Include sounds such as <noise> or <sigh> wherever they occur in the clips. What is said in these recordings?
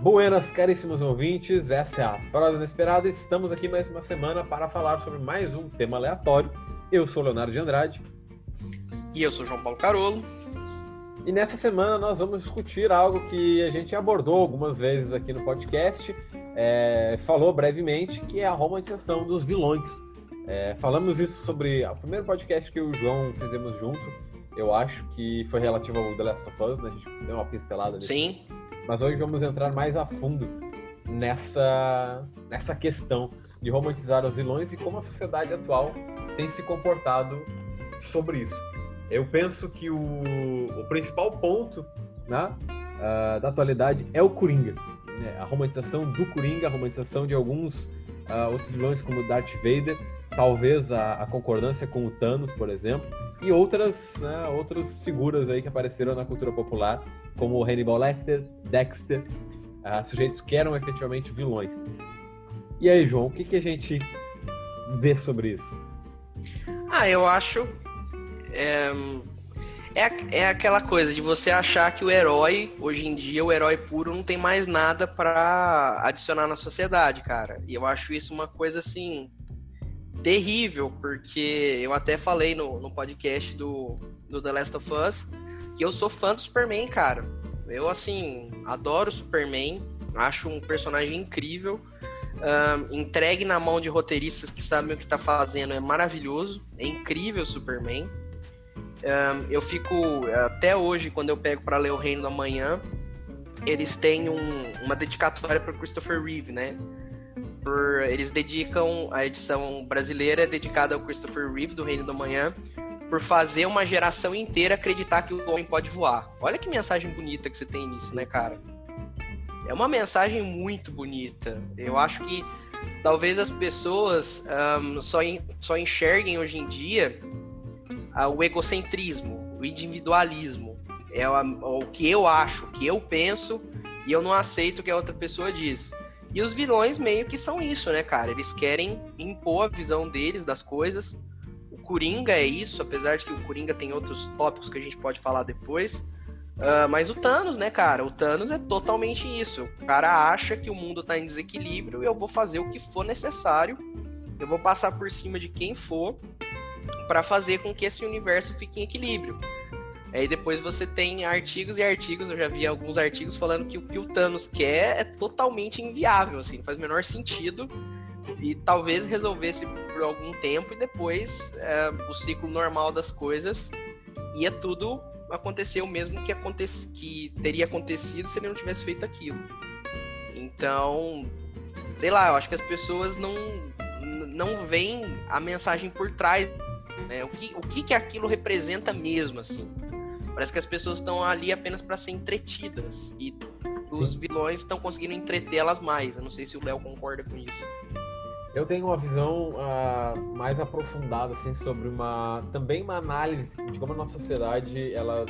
Buenas, caríssimos ouvintes, essa é a Prosa Inesperada. Estamos aqui mais uma semana para falar sobre mais um tema aleatório. Eu sou Leonardo de Andrade. E eu sou João Paulo Carolo. E nessa semana nós vamos discutir algo que a gente abordou algumas vezes aqui no podcast, é, falou brevemente, que é a romantização dos vilões. É, falamos isso sobre o primeiro podcast que o João fizemos junto, eu acho que foi relativo ao The Last of Us, né? A gente deu uma pincelada nisso. Sim. Mas hoje vamos entrar mais a fundo nessa, nessa questão de romantizar os vilões e como a sociedade atual tem se comportado sobre isso. Eu penso que o, o principal ponto né, uh, da atualidade é o Coringa. Né? A romantização do Coringa, a romantização de alguns uh, outros vilões como Darth Vader, talvez a, a, concordância com o Thanos, por exemplo, e outras, né, outras figuras aí que apareceram na cultura popular como Hannibal Lecter, Dexter, uh, sujeitos que eram efetivamente vilões. E aí, João, o que, que a gente vê sobre isso? Ah, eu acho. É, é, é aquela coisa de você achar que o herói, hoje em dia, o herói puro, não tem mais nada para adicionar na sociedade, cara. E eu acho isso uma coisa assim. terrível, porque eu até falei no, no podcast do, do The Last of Us que eu sou fã do Superman, cara. Eu, assim, adoro o Superman, acho um personagem incrível. Um, entregue na mão de roteiristas que sabem o que tá fazendo é maravilhoso, é incrível o Superman. Um, eu fico, até hoje, quando eu pego para ler O Reino da Manhã, eles têm um, uma dedicatória para Christopher Reeve, né? Por, eles dedicam, a edição brasileira é dedicada ao Christopher Reeve, do Reino da Manhã, por fazer uma geração inteira acreditar que o homem pode voar. Olha que mensagem bonita que você tem nisso, né, cara? É uma mensagem muito bonita. Eu acho que talvez as pessoas um, só, só enxerguem hoje em dia uh, o egocentrismo, o individualismo. É o que eu acho, o que eu penso, e eu não aceito o que a outra pessoa diz. E os vilões meio que são isso, né, cara? Eles querem impor a visão deles das coisas Coringa é isso, apesar de que o Coringa tem outros tópicos que a gente pode falar depois. Uh, mas o Thanos, né, cara? O Thanos é totalmente isso. O cara acha que o mundo tá em desequilíbrio e eu vou fazer o que for necessário. Eu vou passar por cima de quem for para fazer com que esse universo fique em equilíbrio. Aí depois você tem artigos e artigos, eu já vi alguns artigos falando que o que o Thanos quer é totalmente inviável, assim, não faz o menor sentido e talvez resolvesse por algum tempo e depois é, o ciclo normal das coisas ia tudo acontecer o mesmo que, que teria acontecido se ele não tivesse feito aquilo. Então, sei lá, eu acho que as pessoas não, não veem a mensagem por trás, né? O que, o que, que aquilo representa mesmo, assim. Parece que as pessoas estão ali apenas para ser entretidas e os vilões estão conseguindo entretê-las mais. Eu não sei se o Léo concorda com isso. Eu tenho uma visão uh, mais aprofundada assim sobre uma também uma análise de como a nossa sociedade ela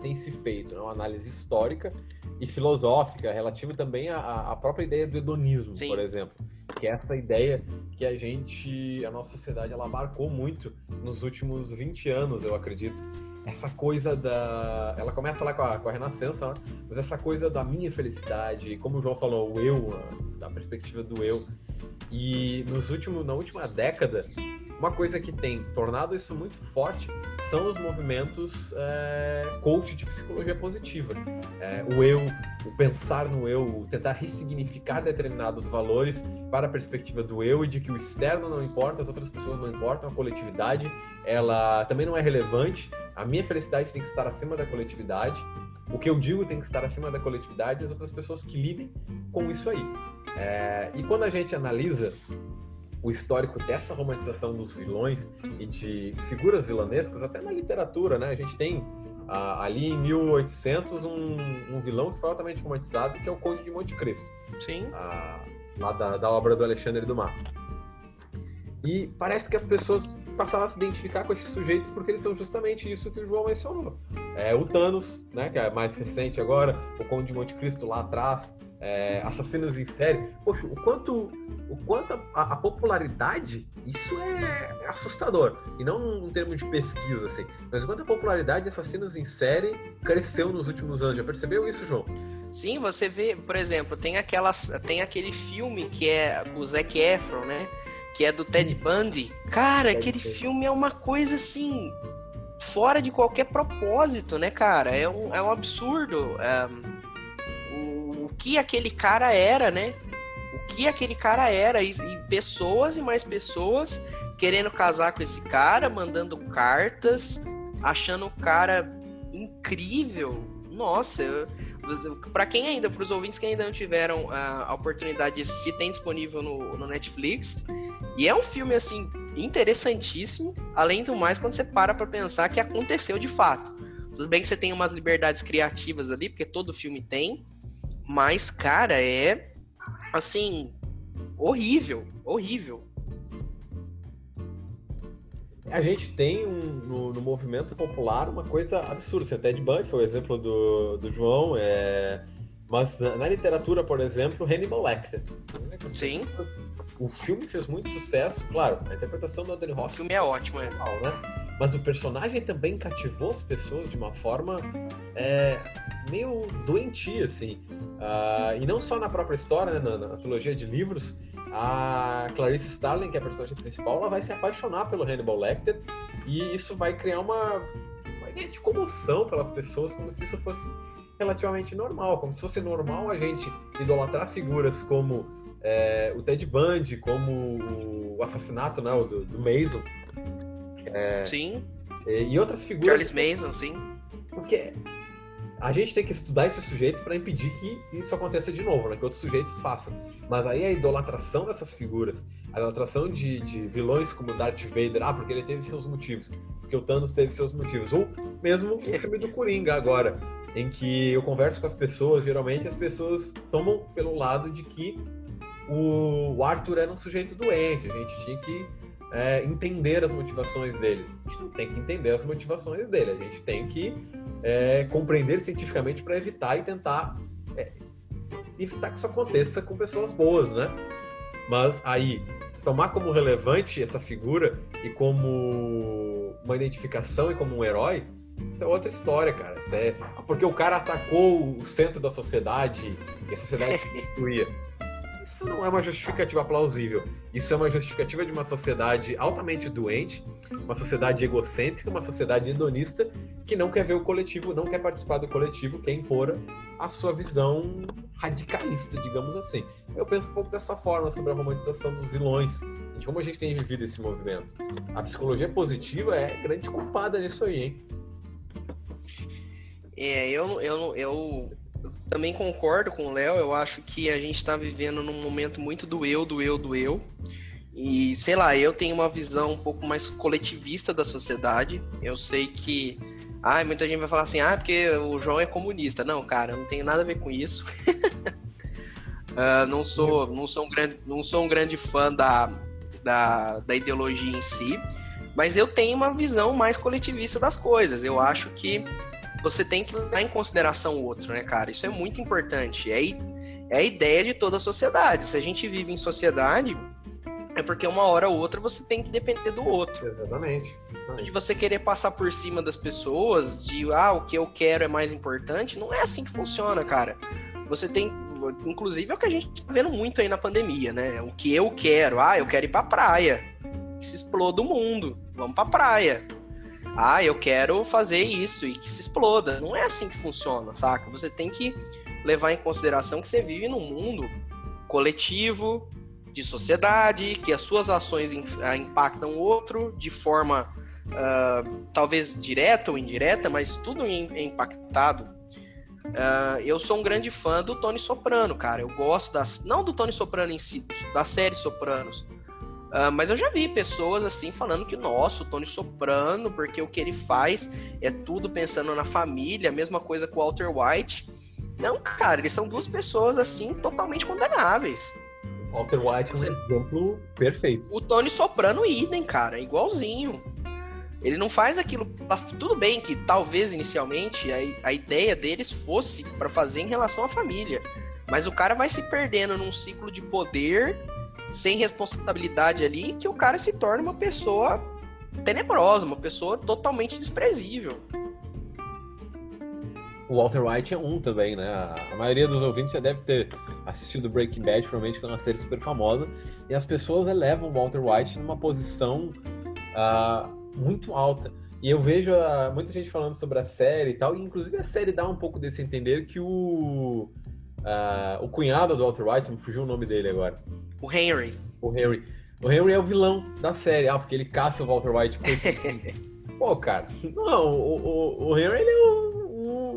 tem se feito, né? uma análise histórica e filosófica relativa também à, à própria ideia do hedonismo, Sim. por exemplo, que é essa ideia que a gente, a nossa sociedade, ela abarcou muito nos últimos 20 anos, eu acredito. Essa coisa da. Ela começa lá com a, com a Renascença, né? mas essa coisa da minha felicidade, como o João falou, o eu, da perspectiva do eu, e nos últimos, na última década, uma coisa que tem tornado isso muito forte são os movimentos é, coach de psicologia positiva. É, o eu, o pensar no eu, o tentar ressignificar determinados valores para a perspectiva do eu e de que o externo não importa, as outras pessoas não importam, a coletividade ela também não é relevante, a minha felicidade tem que estar acima da coletividade o que eu digo tem que estar acima da coletividade e as outras pessoas que lidem com isso aí. É, e quando a gente analisa o histórico dessa romantização dos vilões e de figuras vilanescas, até na literatura, né? A gente tem ah, ali em 1800 um, um, vilão que foi altamente romantizado, que é o Conde de Monte Cristo. Sim. Ah, lá da, da obra do Alexandre Dumas. E parece que as pessoas passaram a se identificar com esses sujeitos porque eles são justamente isso que o João mencionou. É, o Thanos, né, que é mais recente agora, o Conde de Monte Cristo lá atrás, é, assassinos em série. Poxa, o quanto, o quanto a, a popularidade, isso é, é, assustador. E não num termo de pesquisa, assim, mas o quanto a popularidade de assassinos em série cresceu nos últimos anos. Já percebeu isso, João? Sim, você vê, por exemplo, tem aquelas, tem aquele filme que é o Zac Efron, né? Que é do Ted Bundy. Cara, Ted aquele Bundy. filme é uma coisa assim fora de qualquer propósito, né, cara? É um, é um absurdo. É, o, o que aquele cara era, né? O que aquele cara era e, e pessoas e mais pessoas querendo casar com esse cara, mandando cartas, achando o cara incrível. Nossa, para quem ainda, para os ouvintes que ainda não tiveram a, a oportunidade de assistir, tem disponível no, no, Netflix. E é um filme assim interessantíssimo. Além do mais, quando você para para pensar que aconteceu de fato. Tudo bem que você tem umas liberdades criativas ali, porque todo filme tem, mas cara, é assim horrível, horrível a gente tem um, no, no, movimento popular uma coisa absurda. Assim, Ted Bundy foi o exemplo do, do João, é... mas na, na, literatura, por exemplo, Hannibal Lecter. Sim. O filme fez muito sucesso, claro, a interpretação do Anthony Hopkins. O filme é ótimo, é. Legal, né? Mas o personagem também cativou as pessoas de uma forma é, meio doentia, assim. Uh, e não só na própria história, né, na, na trilogia de livros, a Clarice Starling, que é a personagem principal, ela vai se apaixonar pelo Hannibal Lecter e isso vai criar uma, uma ideia de comoção pelas pessoas, como se isso fosse relativamente normal, como se fosse normal a gente idolatrar figuras como é, o Ted Bundy, como o assassinato né, do, do Mason. É, sim. E, e outras figuras. Charles Mason, sim. Porque a gente tem que estudar esses sujeitos para impedir que isso aconteça de novo, né? Que outros sujeitos façam. Mas aí a idolatração dessas figuras, a idolatração de, de vilões como Darth Vader, ah, porque ele teve seus motivos, porque o Thanos teve seus motivos, ou mesmo o filme do Coringa agora, em que eu converso com as pessoas, geralmente as pessoas tomam pelo lado de que o Arthur era um sujeito doente, a gente tinha que é, entender as motivações dele. A gente não tem que entender as motivações dele, a gente tem que é, compreender cientificamente para evitar e tentar é, evitar que isso aconteça com pessoas boas, né? Mas aí, tomar como relevante essa figura e como uma identificação e como um herói, isso é outra história, cara. Isso é porque o cara atacou o centro da sociedade e a sociedade se <laughs> destruía. Isso não é uma justificativa plausível. Isso é uma justificativa de uma sociedade altamente doente, uma sociedade egocêntrica, uma sociedade hedonista que não quer ver o coletivo, não quer participar do coletivo, quer impor a sua visão radicalista, digamos assim. Eu penso um pouco dessa forma sobre a romantização dos vilões, de como a gente tem vivido esse movimento. A psicologia positiva é grande culpada nisso aí, hein? É, eu, eu, eu também concordo com o Léo. Eu acho que a gente está vivendo num momento muito do eu, do eu, do eu. E sei lá, eu tenho uma visão um pouco mais coletivista da sociedade. Eu sei que. Ah, muita gente vai falar assim, ah, porque o João é comunista. Não, cara, eu não tenho nada a ver com isso. uh, <laughs> não, sou, não, sou um grande, não sou um grande fã da, da, da ideologia em si, mas eu tenho uma visão mais coletivista das coisas. Eu acho que você tem que levar em consideração o outro, né, cara? Isso é muito importante. É, é a ideia de toda a sociedade. Se a gente vive em sociedade, é porque uma hora ou outra você tem que depender do outro. Exatamente. De você querer passar por cima das pessoas, de ah, o que eu quero é mais importante, não é assim que funciona, cara. Você tem. Inclusive é o que a gente tá vendo muito aí na pandemia, né? O que eu quero, ah, eu quero ir pra praia. Que se exploda o mundo. Vamos pra praia ah, eu quero fazer isso e que se exploda. Não é assim que funciona, saca? Você tem que levar em consideração que você vive num mundo coletivo, de sociedade, que as suas ações ah, impactam o outro de forma uh, talvez direta ou indireta, mas tudo é impactado. Uh, eu sou um grande fã do Tony Soprano, cara. Eu gosto das. Não do Tony Soprano em si, da série Sopranos. Uh, mas eu já vi pessoas assim falando que, nossa, o Tony Soprano, porque o que ele faz é tudo pensando na família, a mesma coisa com o Walter White. Não, cara, eles são duas pessoas assim totalmente condenáveis. Walter White é um exemplo perfeito. O Tony Soprano, idem, cara, igualzinho. Ele não faz aquilo. Tudo bem que talvez inicialmente a, a ideia deles fosse para fazer em relação à família. Mas o cara vai se perdendo num ciclo de poder sem responsabilidade ali, que o cara se torna uma pessoa tenebrosa, uma pessoa totalmente desprezível. O Walter White é um também, né? A maioria dos ouvintes já deve ter assistido Breaking Bad, provavelmente que é uma série super famosa. E as pessoas elevam o Walter White numa posição uh, muito alta. E eu vejo uh, muita gente falando sobre a série e tal, e inclusive a série dá um pouco desse entender que o, uh, o cunhado do Walter White, me fugiu o nome dele agora. O Henry. O Henry. O Henry é o vilão da série, ah, porque ele caça o Walter White. <laughs> Pô, cara, não, o, o, o Henry ele é o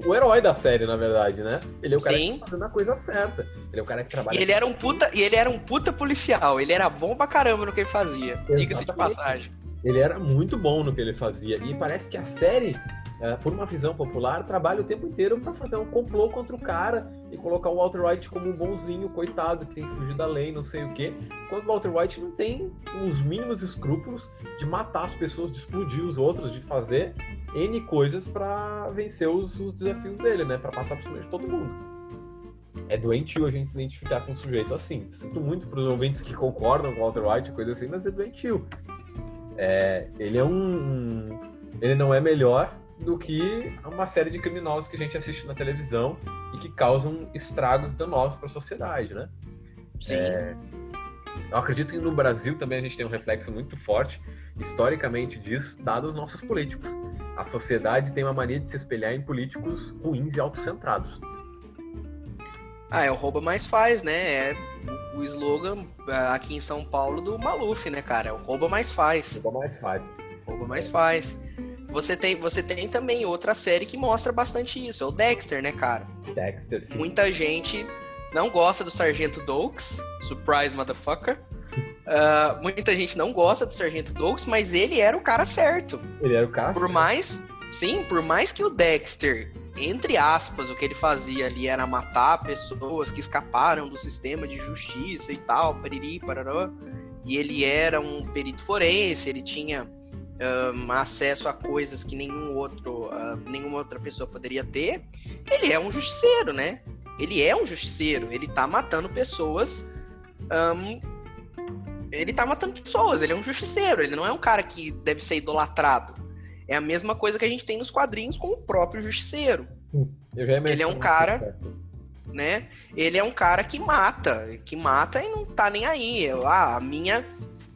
o, herói da série, na verdade, né? Ele é o cara Sim. que tá fazendo a coisa certa. Ele é o cara que trabalha. E ele era um puta, e ele era um puta policial. Ele era bom pra caramba no que ele fazia. Diga-se de passagem. Ele era muito bom no que ele fazia. E parece que a série é, por uma visão popular, trabalha o tempo inteiro para fazer um complô contra o cara e colocar o Walter White como um bonzinho, coitado, que tem que fugir da lei, não sei o quê. Quando o Walter White não tem os mínimos escrúpulos de matar as pessoas, de explodir os outros, de fazer N coisas para vencer os, os, desafios dele, né? Para passar por cima de todo mundo. É doentio a gente se identificar com um sujeito assim. Sinto muito para os ouvintes que concordam com o Walter White, coisa assim, mas é doentio. É, ele é um, um. Ele não é melhor do que uma série de criminosos que a gente assiste na televisão e que causam estragos danosos para a sociedade, né? Sim. É, eu acredito que no Brasil também a gente tem um reflexo muito forte, historicamente disso, dados os nossos políticos. A sociedade tem uma mania de se espelhar em políticos ruins e autocentrados. Ah, é o rouba mais faz, né? É o slogan ah, aqui em São Paulo do Maluf, né, cara? É o rouba mais faz. Rouba mais faz. Rouba mais faz. Você tem, você tem também outra série que mostra bastante isso, é o Dexter, né, cara? Dexter, sim. Muita gente não gosta do Sargento Dokes, surprise motherfucker. Uh, muita gente não gosta do Sargento Dokes, mas ele era o cara certo. Ele era o cara Por certo. mais, sim, por mais que o Dexter, entre aspas, o que ele fazia ali era matar pessoas que escaparam do sistema de justiça e tal, pariri, parará, e ele era um perito forense, ele tinha um, acesso a coisas que nenhum outro, uh, nenhuma outra pessoa poderia ter, ele é um justiceiro, né? Ele é um justiceiro, ele tá matando pessoas. Um, ele tá matando pessoas, ele é um justiceiro, ele não é um cara que deve ser idolatrado. É a mesma coisa que a gente tem nos quadrinhos com o próprio justiceiro. ele é um cara, né? Ele é um cara que mata, que mata e não tá nem aí. Eu, ah, a minha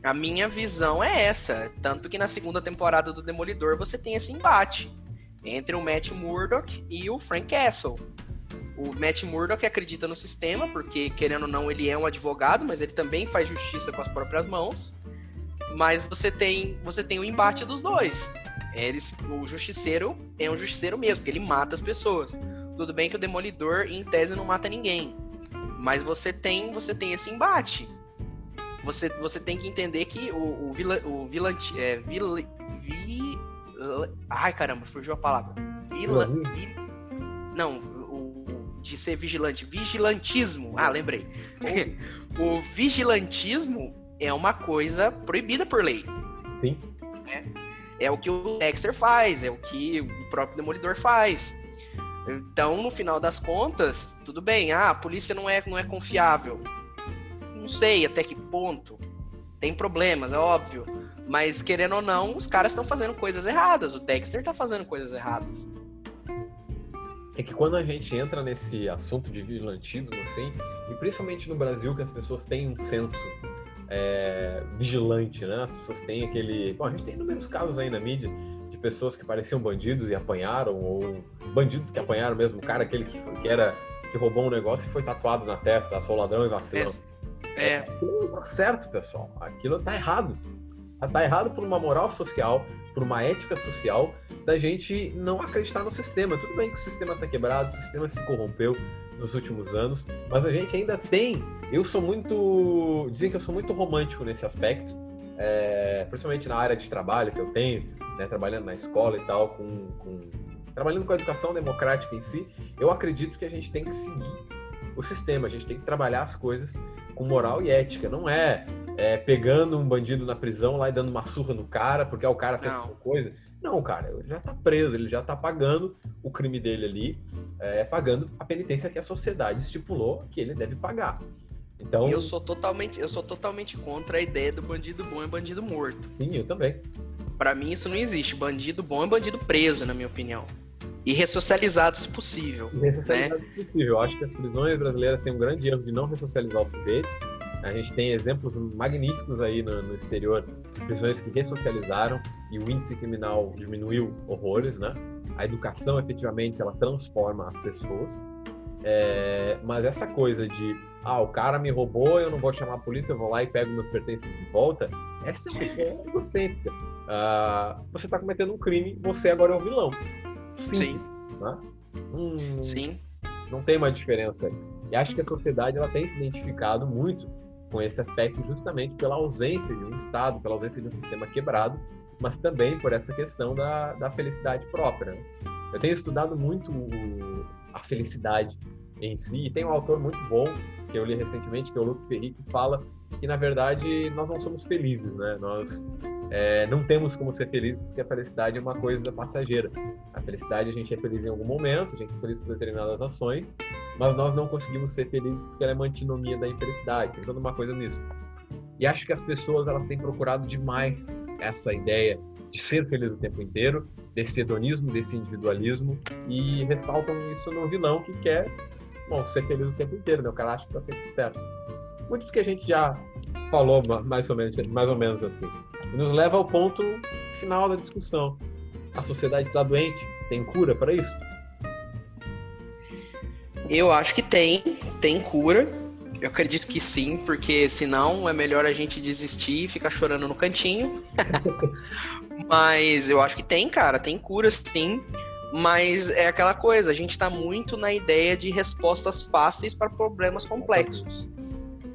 a minha visão é essa. Tanto que na segunda temporada do Demolidor você tem esse embate entre o Matt Murdock e o Frank Castle. O Matt Murdock acredita no sistema, porque, querendo ou não, ele é um advogado, mas ele também faz justiça com as próprias mãos. Mas você tem, você tem o embate dos dois. Eles, o justiceiro é um justiceiro mesmo, porque ele mata as pessoas. Tudo bem que o Demolidor, em tese, não mata ninguém. Mas você tem, você tem esse embate você, você tem que entender que o, o, vila, o vilante, é, vil, vi, ai caramba, fugiu a palavra. Vila, vi, não, o, de ser vigilante, vigilantismo. Ah, lembrei. o vigilantismo é uma coisa proibida por lei. Sim. É, é o que o Dexter faz, é o que o próprio Demolidor faz. Então, no final das contas, tudo bem, ah, a polícia não é, não é confiável não sei até que ponto. Tem problemas, é óbvio. Mas, querendo ou não, os caras estão fazendo coisas erradas. O Dexter tá fazendo coisas erradas. É que quando a gente entra nesse assunto de vigilantismo, assim, e principalmente no Brasil, que as pessoas têm um senso é, vigilante, né? As pessoas têm aquele. Bom, a gente tem inúmeros casos aí na mídia de pessoas que pareciam bandidos e apanharam, ou bandidos que apanharam mesmo, o cara aquele que, que era que roubou um negócio e foi tatuado na testa, sou ladrão e vacilo. É. É. Aquilo tá certo, pessoal. Aquilo tá errado. Tá errado por uma moral social, por uma ética social, da gente não acreditar no sistema. Tudo bem que o sistema tá quebrado, o sistema se corrompeu nos últimos anos, mas a gente ainda tem. Eu sou muito. Dizem que eu sou muito romântico nesse aspecto, é, principalmente na área de trabalho que eu tenho, né, trabalhando na escola e tal, com, com, trabalhando com a educação democrática em si. Eu acredito que a gente tem que seguir o sistema, a gente tem que trabalhar as coisas com moral e ética. Não é, é, pegando um bandido na prisão lá e dando uma surra no cara porque o cara fez alguma coisa. Não, cara, ele já tá preso, ele já tá pagando o crime dele ali, é, pagando a penitência que a sociedade estipulou que ele deve pagar. Então, eu sou totalmente, eu sou totalmente contra a ideia do bandido bom e bandido morto. Sim, eu também. Para mim isso não existe. Bandido bom é bandido preso, na minha opinião. E ressocializado, se possível. E ressocializado, né? se possível. Eu acho que as prisões brasileiras têm um grande erro de não ressocializar os sujeitos. A gente tem exemplos magníficos aí no, no exterior, prisões que ressocializaram e o índice criminal diminuiu horrores, né? A educação, efetivamente, ela transforma as pessoas. É, mas essa coisa de, ah, o cara me roubou, eu não vou chamar a polícia, eu vou lá e pego meus pertences de volta, essa é uma é egocêntrica. Uh, você está cometendo um crime, você agora é o vilão. Sim. Sim. Né? Hum, Sim. Não tem uma diferença. E acho que a sociedade ela tem se identificado muito com esse aspecto justamente pela ausência de um Estado, pela ausência de um sistema quebrado, mas também por essa questão da, da felicidade própria. Né? Eu tenho estudado muito a felicidade em si, e tem um autor muito bom que eu li recentemente, que é o Luc Ferry, que fala que, na verdade, nós não somos felizes, né? Nós é, não temos como ser felizes porque a felicidade é uma coisa passageira. A felicidade a gente é feliz em algum momento, a gente é feliz por determinadas ações, mas nós não conseguimos ser felizes porque ela é uma antinomia da infelicidade. Toda uma coisa nisso. E acho que as pessoas elas têm procurado demais essa ideia de ser feliz o tempo inteiro, desse hedonismo, desse individualismo, e ressaltam isso no vilão que quer bom, ser feliz o tempo inteiro, né? O cara acha que tá sempre certo. Muito do que a gente já falou mais ou menos, mais ou menos assim. E nos leva ao ponto final da discussão. A sociedade está doente? Tem cura para isso? Eu acho que tem, tem cura. Eu acredito que sim, porque senão é melhor a gente desistir e ficar chorando no cantinho. <laughs> Mas eu acho que tem, cara, tem cura sim. Mas é aquela coisa, a gente está muito na ideia de respostas fáceis para problemas complexos.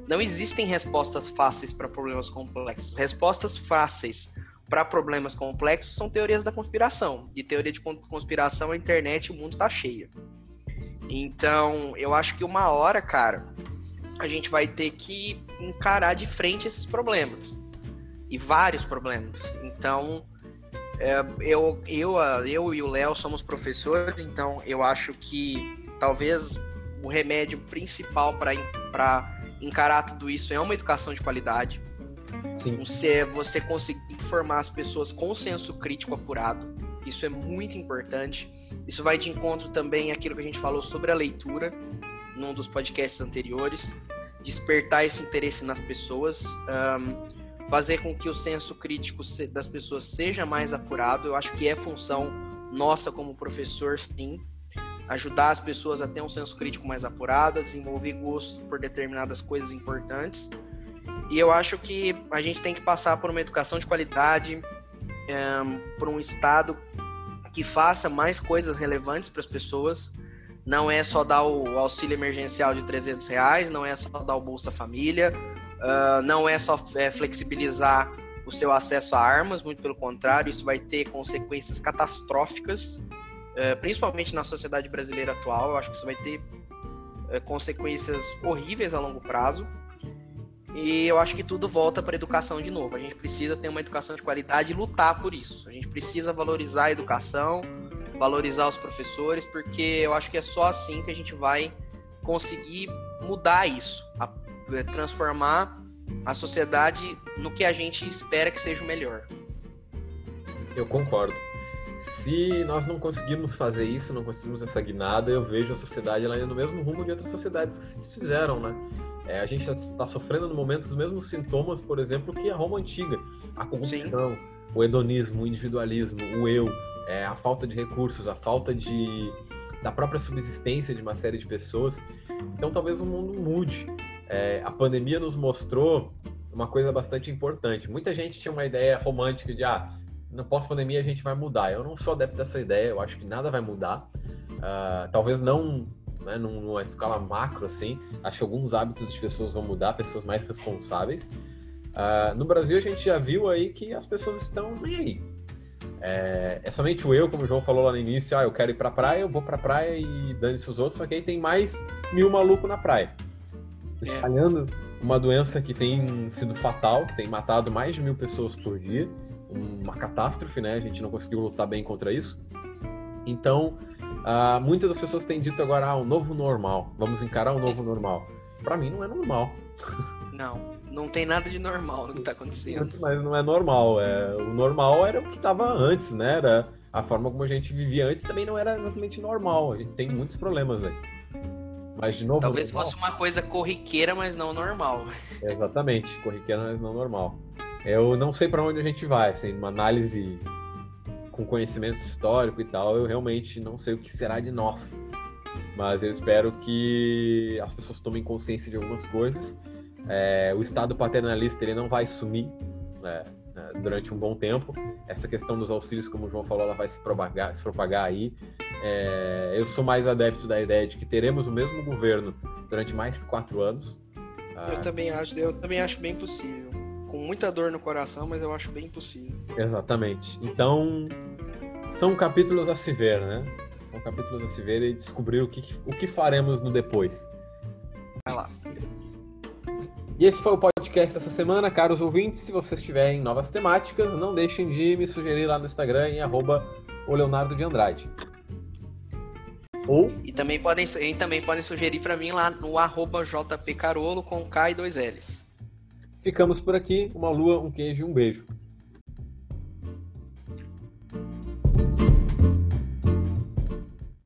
Não existem respostas fáceis para problemas complexos. Respostas fáceis para problemas complexos são teorias da conspiração. De teoria de conspiração, a internet, o mundo está cheio. Então, eu acho que uma hora, cara, a gente vai ter que encarar de frente esses problemas. E vários problemas. Então, é, eu, eu, eu e o Léo somos professores, então eu acho que talvez o remédio principal para encarar tudo isso é uma educação de qualidade. Sim. Você, você conseguir formar as pessoas com senso crítico apurado. Isso é muito importante. Isso vai de encontro também àquilo que a gente falou sobre a leitura num dos podcasts anteriores. Despertar esse interesse nas pessoas. Um, fazer com que o senso crítico das pessoas seja mais apurado. Eu acho que é função nossa como professor, sim, ajudar as pessoas a ter um senso crítico mais apurado, a desenvolver gosto por determinadas coisas importantes. E eu acho que a gente tem que passar por uma educação de qualidade, eh, por um Estado que faça mais coisas relevantes para as pessoas. Não é só dar o auxílio emergencial de 300 reais, não é só dar o Bolsa Família, Uh, não é só é, flexibilizar o seu acesso a armas, muito pelo contrário, isso vai ter consequências catastróficas, principalmente na sociedade brasileira atual. Eu acho que isso vai ter uh, consequências horríveis a longo prazo. E eu acho que tudo volta para a educação de novo. A gente precisa ter uma educação de qualidade e lutar por isso. A gente precisa valorizar a educação, valorizar os professores, porque eu acho que é só assim que a gente vai conseguir mudar isso, é, transformar a sociedade no que a gente espera que seja o melhor. Eu concordo. Se nós não conseguirmos fazer isso, não conseguirmos essa guinada, eu vejo a sociedade ela indo no mesmo rumo de outras sociedades que se desfizeram, né? É, a gente está sofrendo no momento os mesmos sintomas, por exemplo, que a Roma antiga. A corrupção, Sim. o hedonismo, o individualismo, o eu, é, a falta de recursos, a falta de, da própria subsistência de uma série de pessoas. Então talvez o mundo mude é, a pandemia nos mostrou uma coisa bastante importante. Muita gente tinha uma ideia romântica de, ah, no pós-pandemia a gente vai mudar. Eu não sou adepto dessa ideia, eu acho que nada vai mudar. Uh, talvez não né, numa escala macro, assim. Acho que alguns hábitos de pessoas vão mudar, pessoas mais responsáveis. Uh, no Brasil a gente já viu aí que as pessoas estão nem aí. É, é, somente o eu, como o João falou lá no início, ah, eu quero ir pra praia, eu vou pra praia e dane-se os outros, só que aí tem mais mil malucos na praia. É. espalhando uma doença que tem sido fatal, tem matado mais de mil pessoas por dia, uma catástrofe, né? A gente não conseguiu lutar bem contra isso. Então, uh, muitas das pessoas têm dito agora, ah, o novo normal, vamos encarar o novo normal. Para mim não é normal. Não, não tem nada de normal no que tá acontecendo. <laughs> Mas não é normal, é, o normal era o que estava antes, né? Era a forma como a gente vivia antes também não era exatamente normal. A gente tem muitos problemas aí. Mas, de novo. Talvez normal. fosse uma coisa corriqueira, mas não normal. <laughs> Exatamente, corriqueira, mas não normal. Eu não sei para onde a gente vai, assim, uma análise com conhecimento histórico e tal, eu realmente não sei o que será de nós. Mas eu espero que as pessoas tomem consciência de algumas coisas. É, o Estado paternalista ele não vai sumir né, né, durante um bom tempo. Essa questão dos auxílios, como o João falou, ela vai se propagar, se propagar aí. É, eu sou mais adepto da ideia de que teremos o mesmo governo durante mais de quatro anos. Eu ah, também acho, eu também acho bem possível. Com muita dor no coração, mas eu acho bem possível. Exatamente. Então, são capítulos a se ver, né? São capítulos a se ver e descobrir o que, o que faremos no depois. Vai lá. E esse foi o podcast dessa semana, caros ouvintes. Se vocês tiverem novas temáticas, não deixem de me sugerir lá no Instagram em arroba o Leonardo de Andrade. Ou... E também podem, e também podem sugerir para mim lá no arroba jpcarolo com K e dois L's. Ficamos por aqui. Uma lua, um queijo e um beijo.